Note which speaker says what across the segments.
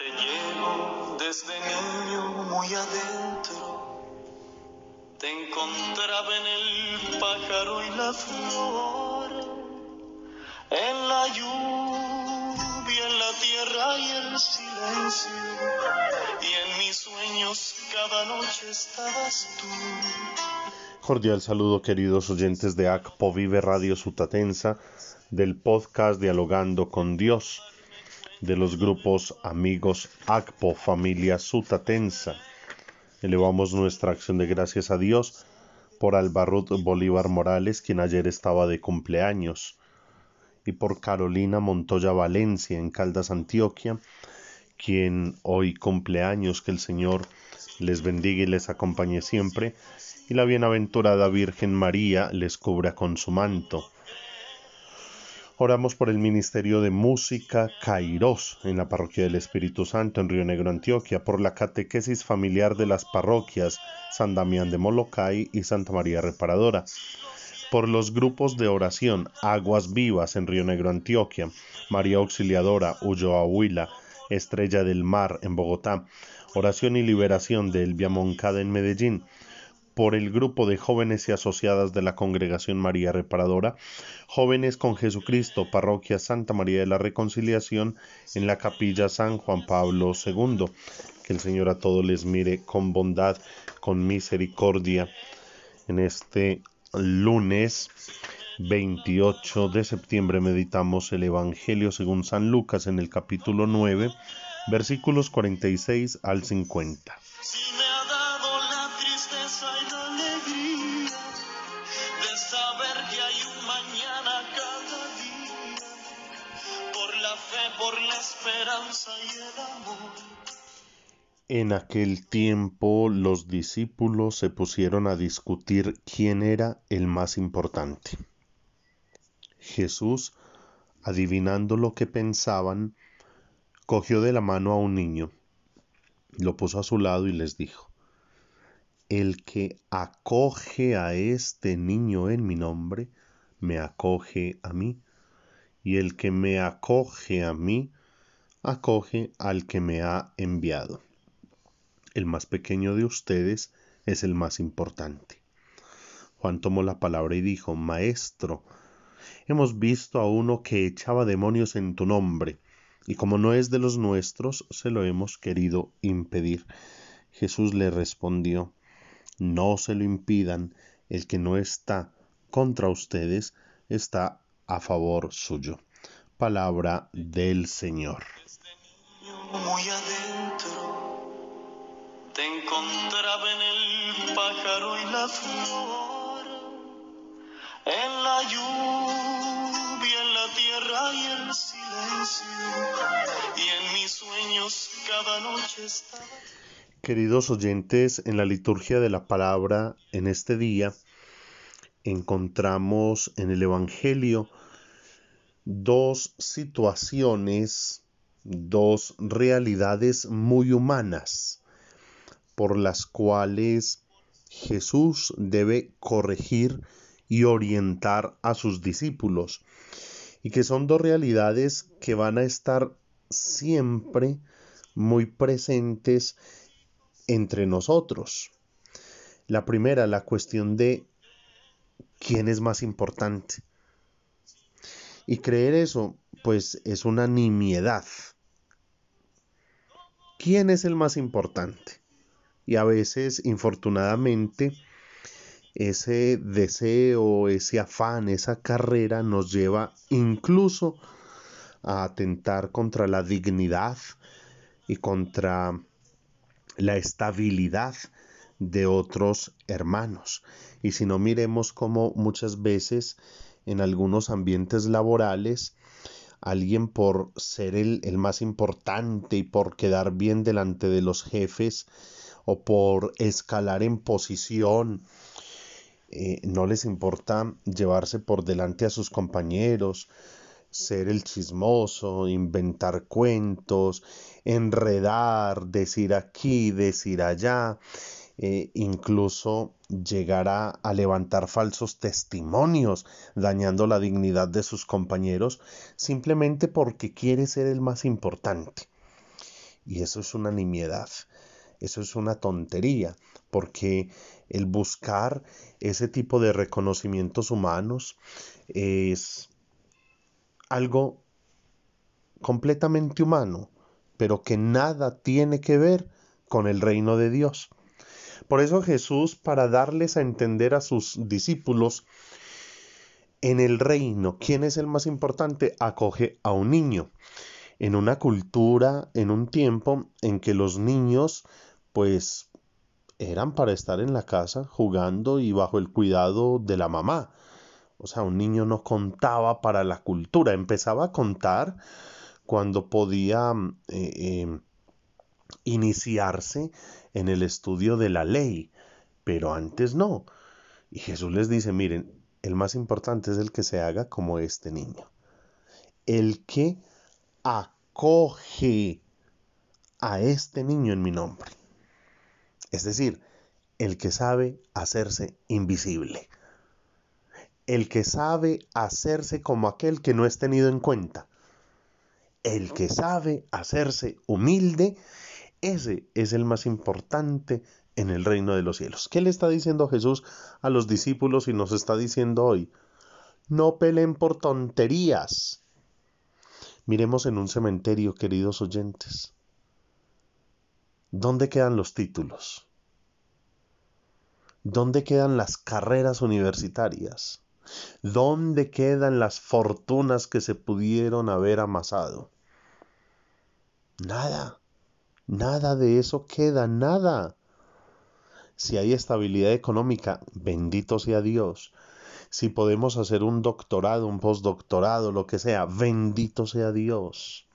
Speaker 1: Te llevo desde niño muy adentro. Te encontraba en el pájaro y la flor, en la lluvia, en la tierra y el silencio. Y en mis sueños cada noche estabas tú.
Speaker 2: Cordial saludo queridos oyentes de ACPO Vive Radio Sutatensa, del podcast Dialogando con Dios, de los grupos Amigos ACPO Familia Sutatensa. Elevamos nuestra acción de gracias a Dios por Albarrut Bolívar Morales, quien ayer estaba de cumpleaños, y por Carolina Montoya Valencia en Caldas, Antioquia, quien hoy cumpleaños, que el Señor les bendiga y les acompañe siempre, y la bienaventurada Virgen María les cubra con su manto. Oramos por el Ministerio de Música Kairos en la Parroquia del Espíritu Santo en Río Negro, Antioquia, por la catequesis familiar de las parroquias San Damián de Molocay y Santa María Reparadora, por los grupos de oración Aguas Vivas en Río Negro, Antioquia, María Auxiliadora, Ulloa Huila, Estrella del Mar en Bogotá, Oración y Liberación de Elvia Moncada en Medellín, por el grupo de jóvenes y asociadas de la Congregación María Reparadora, Jóvenes con Jesucristo, Parroquia Santa María de la Reconciliación, en la Capilla San Juan Pablo II. Que el Señor a todos les mire con bondad, con misericordia. En este lunes 28 de septiembre meditamos el Evangelio según San Lucas en el capítulo 9, versículos 46 al 50. En aquel tiempo los discípulos se pusieron a discutir quién era el más importante. Jesús, adivinando lo que pensaban, cogió de la mano a un niño, lo puso a su lado y les dijo, El que acoge a este niño en mi nombre, me acoge a mí, y el que me acoge a mí, acoge al que me ha enviado el más pequeño de ustedes es el más importante. Juan tomó la palabra y dijo, Maestro, hemos visto a uno que echaba demonios en tu nombre, y como no es de los nuestros, se lo hemos querido impedir. Jesús le respondió, No se lo impidan, el que no está contra ustedes está a favor suyo. Palabra del Señor.
Speaker 1: Te encontraba en el pájaro y la flor, en la lluvia, en la tierra y el silencio, y en mis sueños cada noche estaba.
Speaker 2: Queridos oyentes, en la liturgia de la palabra en este día encontramos en el Evangelio dos situaciones, dos realidades muy humanas por las cuales Jesús debe corregir y orientar a sus discípulos y que son dos realidades que van a estar siempre muy presentes entre nosotros. La primera, la cuestión de quién es más importante. Y creer eso, pues es una nimiedad. ¿Quién es el más importante? Y a veces, infortunadamente, ese deseo, ese afán, esa carrera nos lleva incluso a atentar contra la dignidad y contra la estabilidad de otros hermanos. Y si no miremos como muchas veces en algunos ambientes laborales, alguien por ser el, el, más importante y por quedar bien delante de los jefes, o por escalar en posición. Eh, no les importa llevarse por delante a sus compañeros, ser el chismoso, inventar cuentos, enredar, decir aquí, decir allá, eh, incluso llegará a levantar falsos testimonios, dañando la dignidad de sus compañeros, simplemente porque quiere ser el más importante. Y eso es una nimiedad, eso es una tontería, porque el buscar ese tipo de reconocimientos humanos es algo completamente humano, pero que nada tiene que ver con el reino de Dios. Por eso Jesús, para darles a entender a sus discípulos, en el reino, ¿quién es el más importante? Acoge a un niño. En una cultura, en un tiempo en que los niños, pues, eran para estar en la casa jugando y bajo el cuidado de la mamá. O sea, un niño no contaba para la cultura, empezaba a contar cuando podía eh, eh, iniciarse en el estudio de la ley, pero antes no. Y Jesús les dice, miren, el más importante es el que se haga como este niño. El que acoge a este niño en mi nombre. Es decir, el que sabe hacerse invisible. El que sabe hacerse como aquel que no es tenido en cuenta. El que sabe hacerse humilde ese es el más importante en el reino de los cielos. ¿Qué le está diciendo Jesús a los discípulos y nos está diciendo hoy? No peleen por tonterías. Miremos en un cementerio, queridos oyentes. ¿Dónde quedan los títulos? ¿Dónde quedan las carreras universitarias? ¿Dónde quedan las fortunas que se pudieron haber amasado? Nada. Nada de eso queda, nada. Si hay estabilidad económica, bendito sea Dios. Si podemos hacer un doctorado, un postdoctorado, lo que sea, bendito sea Dios.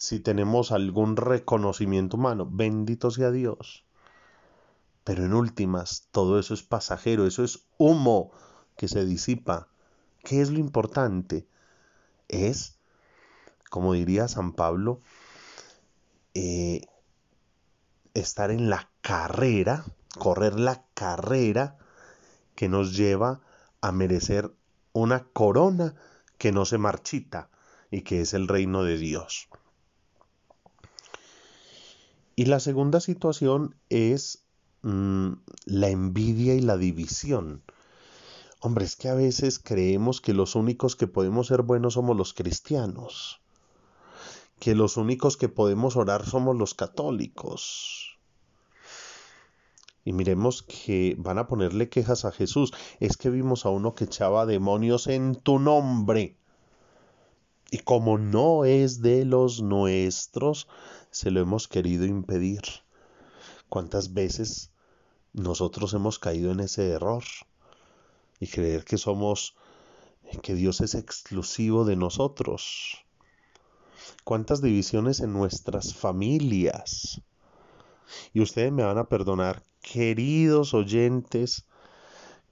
Speaker 2: Si tenemos algún reconocimiento humano, bendito sea Dios. Pero en últimas, todo eso es pasajero, eso es humo que se disipa. ¿Qué es lo importante? Es, como diría San Pablo, eh, estar en la carrera, correr la carrera que nos lleva a merecer una corona que no se marchita y que es el reino de Dios. Y la segunda situación es mm, la envidia y la división. Hombre, es que a veces creemos que los únicos que podemos ser buenos somos los cristianos que los únicos que podemos orar somos los católicos. Y miremos que van a ponerle quejas a Jesús. Es que vimos a uno que echaba demonios en tu nombre. Y como no es de los nuestros, se lo hemos querido impedir. ¿Cuántas veces nosotros hemos caído en ese error? Y creer que somos, que Dios es exclusivo de nosotros cuántas divisiones en nuestras familias. Y ustedes me van a perdonar, queridos oyentes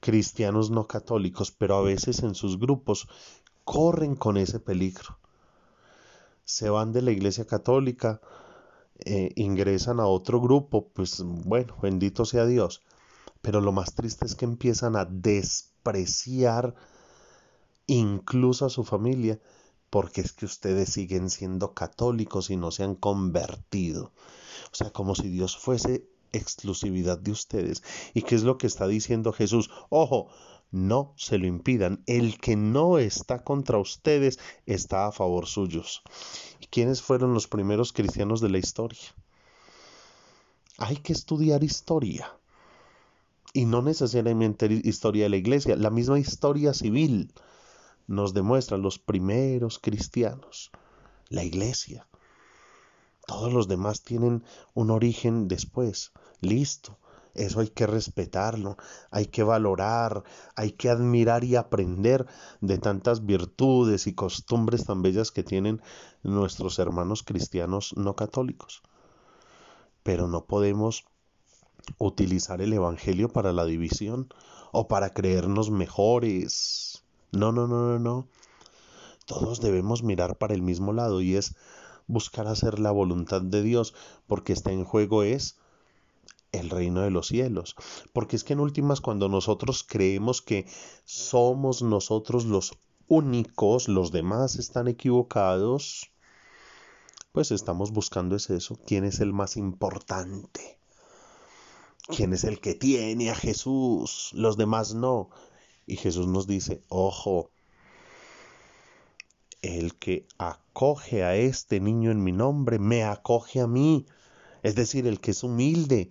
Speaker 2: cristianos no católicos, pero a veces en sus grupos corren con ese peligro. Se van de la iglesia católica, eh, ingresan a otro grupo, pues bueno, bendito sea Dios. Pero lo más triste es que empiezan a despreciar incluso a su familia porque es que ustedes siguen siendo católicos y no se han convertido. O sea, como si Dios fuese exclusividad de ustedes. ¿Y qué es lo que está diciendo Jesús? Ojo, no se lo impidan. El que no está contra ustedes está a favor suyos. ¿Y quiénes fueron los primeros cristianos de la historia? Hay que estudiar historia. Y no necesariamente historia de la iglesia, la misma historia civil nos demuestran los primeros cristianos, la iglesia. Todos los demás tienen un origen después. Listo. Eso hay que respetarlo, hay que valorar, hay que admirar y aprender de tantas virtudes y costumbres tan bellas que tienen nuestros hermanos cristianos no católicos. Pero no podemos utilizar el Evangelio para la división o para creernos mejores no, no, no, no, no. Todos debemos mirar para el mismo lado y es buscar hacer la voluntad de Dios, porque está en juego es el reino de los cielos. Porque es que en últimas cuando nosotros creemos que somos nosotros los únicos, los demás están equivocados, pues estamos buscando es eso, quién es el más importante, quién es el que tiene a Jesús, los demás no. Y Jesús nos dice, ojo, el que acoge a este niño en mi nombre, me acoge a mí. Es decir, el que es humilde,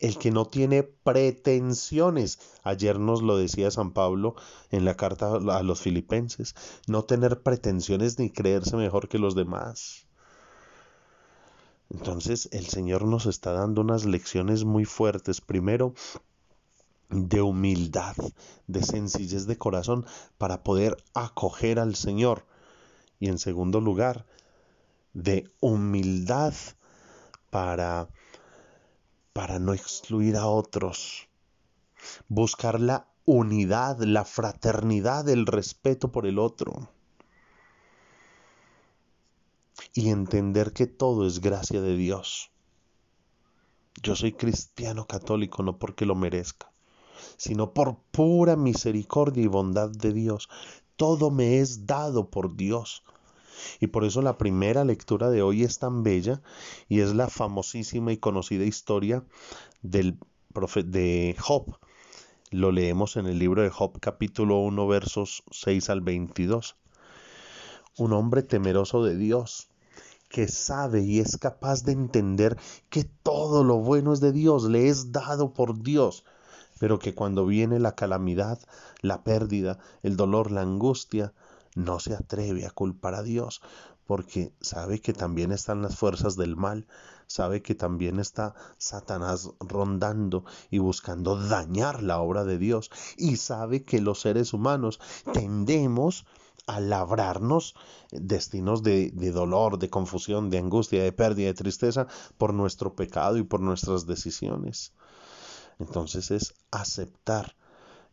Speaker 2: el que no tiene pretensiones. Ayer nos lo decía San Pablo en la carta a los filipenses, no tener pretensiones ni creerse mejor que los demás. Entonces el Señor nos está dando unas lecciones muy fuertes. Primero, de humildad, de sencillez de corazón para poder acoger al Señor. Y en segundo lugar, de humildad para para no excluir a otros. Buscar la unidad, la fraternidad, el respeto por el otro. Y entender que todo es gracia de Dios. Yo soy cristiano católico no porque lo merezca, sino por pura misericordia y bondad de Dios. Todo me es dado por Dios. Y por eso la primera lectura de hoy es tan bella y es la famosísima y conocida historia del de Job. Lo leemos en el libro de Job capítulo 1 versos 6 al 22. Un hombre temeroso de Dios, que sabe y es capaz de entender que todo lo bueno es de Dios, le es dado por Dios, pero que cuando viene la calamidad, la pérdida, el dolor, la angustia, no se atreve a culpar a Dios porque sabe que también están las fuerzas del mal, sabe que también está Satanás rondando y buscando dañar la obra de Dios y sabe que los seres humanos tendemos a labrarnos destinos de, de, dolor, de confusión, de angustia, de pérdida, de tristeza por nuestro pecado y por nuestras decisiones. Entonces es aceptar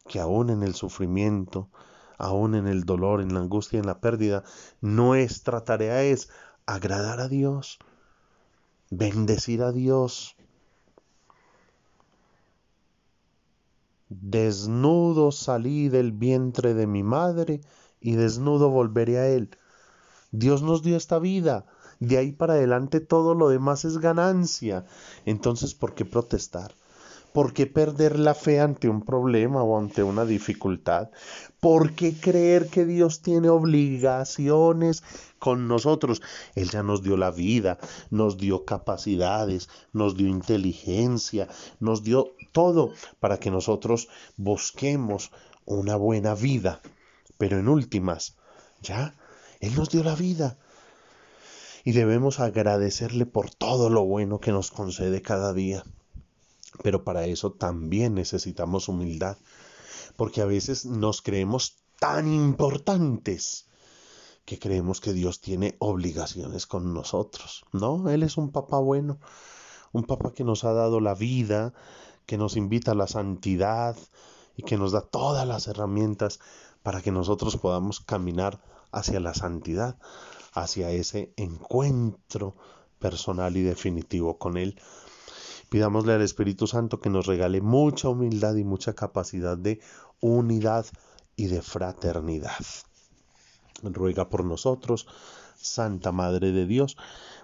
Speaker 2: que aún en el sufrimiento, aún en el dolor, en la angustia, en la pérdida, nuestra tarea es agradar a Dios, bendecir a Dios. Desnudo salí del vientre de mi madre y desnudo volveré a él. Dios nos dio esta vida. De ahí para adelante todo lo demás es ganancia. Entonces, ¿por qué protestar? ¿Por qué perder la fe ante un problema o ante una dificultad? ¿Por qué creer que Dios tiene obligaciones con nosotros? Él ya nos dio la vida, nos dio capacidades, nos dio inteligencia, nos dio todo para que nosotros busquemos una buena vida. Pero en últimas, ya, Él nos dio la vida. Y debemos agradecerle por todo lo bueno que nos concede cada día. Pero para eso también necesitamos humildad, porque a veces nos creemos tan importantes que creemos que Dios tiene obligaciones con nosotros. No, Él es un papá bueno, un papá que nos ha dado la vida, que nos invita a la santidad y que nos da todas las herramientas para que nosotros podamos caminar hacia la santidad, hacia ese encuentro personal y definitivo con Él. Pidámosle al Espíritu Santo que nos regale mucha humildad y mucha capacidad de unidad y de fraternidad. Ruega por nosotros, Santa Madre de Dios,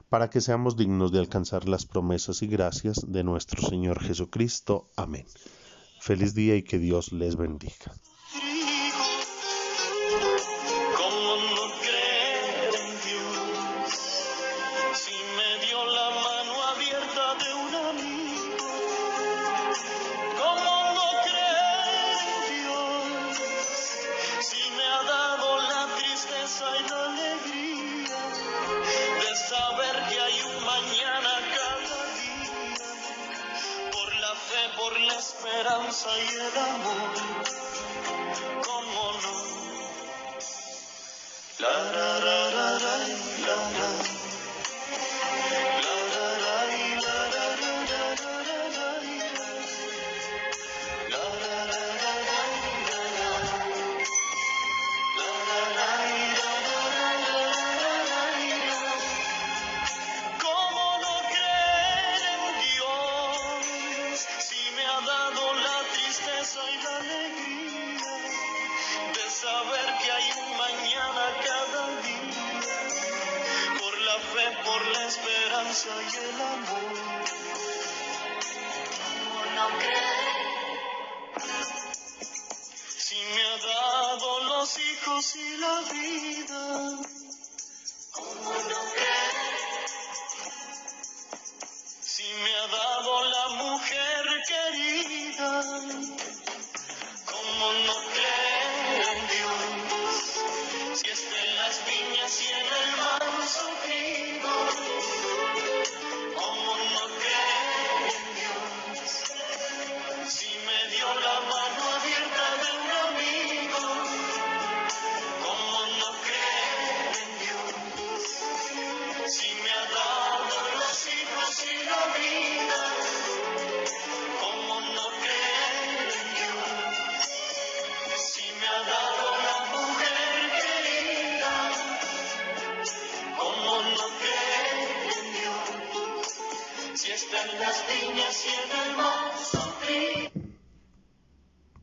Speaker 2: para que seamos dignos de alcanzar las promesas y gracias de nuestro Señor Jesucristo. Amén. Feliz día y que Dios les bendiga.
Speaker 1: hijos y la vida. Como no creer? Si me ha dado la mujer querida. Como no